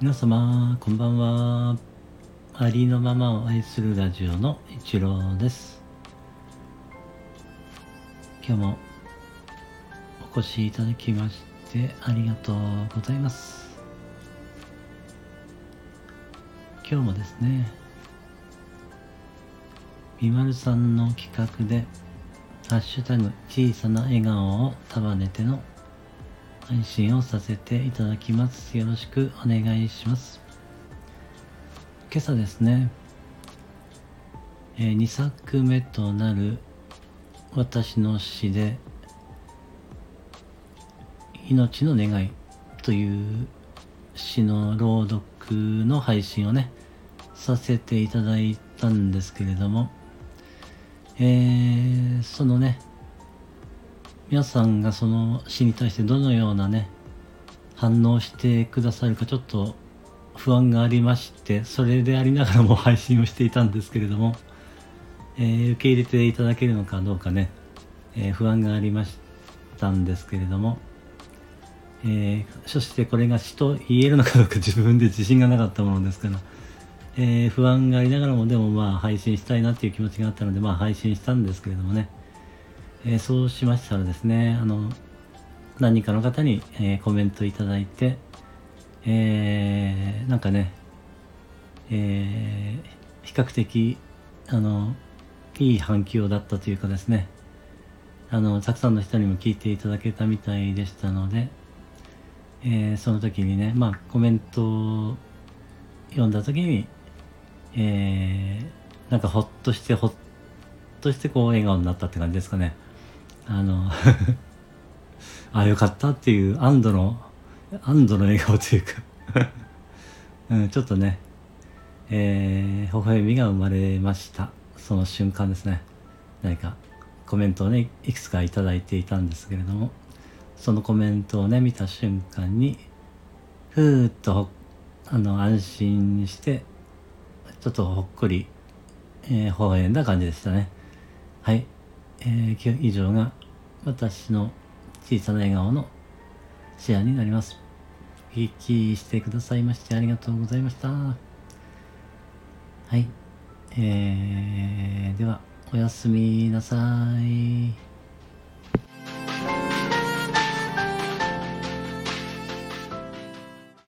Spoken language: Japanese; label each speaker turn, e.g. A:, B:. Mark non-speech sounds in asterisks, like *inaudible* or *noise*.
A: 皆様こんばんは。ありのままを愛するラジオの一郎です。今日もお越しいただきましてありがとうございます。今日もですねみまるさんの企画でハッシュタグ小さな笑顔を束ねての配信をさせていただきます。よろしくお願いします。今朝ですね、えー、2作目となる私の詩で命の願いという詩の朗読の配信をねさせていただいたんですけれどもえー、そのね皆さんがその詩に対してどのようなね反応してくださるかちょっと不安がありましてそれでありながらも配信をしていたんですけれども、えー、受け入れていただけるのかどうかね、えー、不安がありましたんですけれども、えー、そしてこれが詩と言えるのかどうか自分で自信がなかったものですから、え不安がありながらもでもまあ配信したいなっていう気持ちがあったのでまあ配信したんですけれどもね。えー、そうしましたらですね、あの、何人かの方に、えー、コメントいただいて、えー、なんかね、えー、比較的、あの、いい反響だったというかですね、あの、たくさんの人にも聞いていただけたみたいでしたので、えー、その時にね、まあ、コメントを読んだ時に、えー、なんかほっとして、ほっとしてこう笑顔になったって感じですかね。あの *laughs* あよかったっていう安堵の安堵の笑顔というか。*laughs* うん、ちょっとねえー、微笑みが生まれました。その瞬間ですね。何かコメントをねいくつか頂いていたんですけれども。そのコメントをね見た瞬間にふーっとあの安心してちょっとほっこり、えー、微笑んだ感じでしたね。はい、えー、以上が私の小さな笑顔のシェアになります。お聞きしてくださいましてありがとうございました。はい。えー、では、おやすみなさい。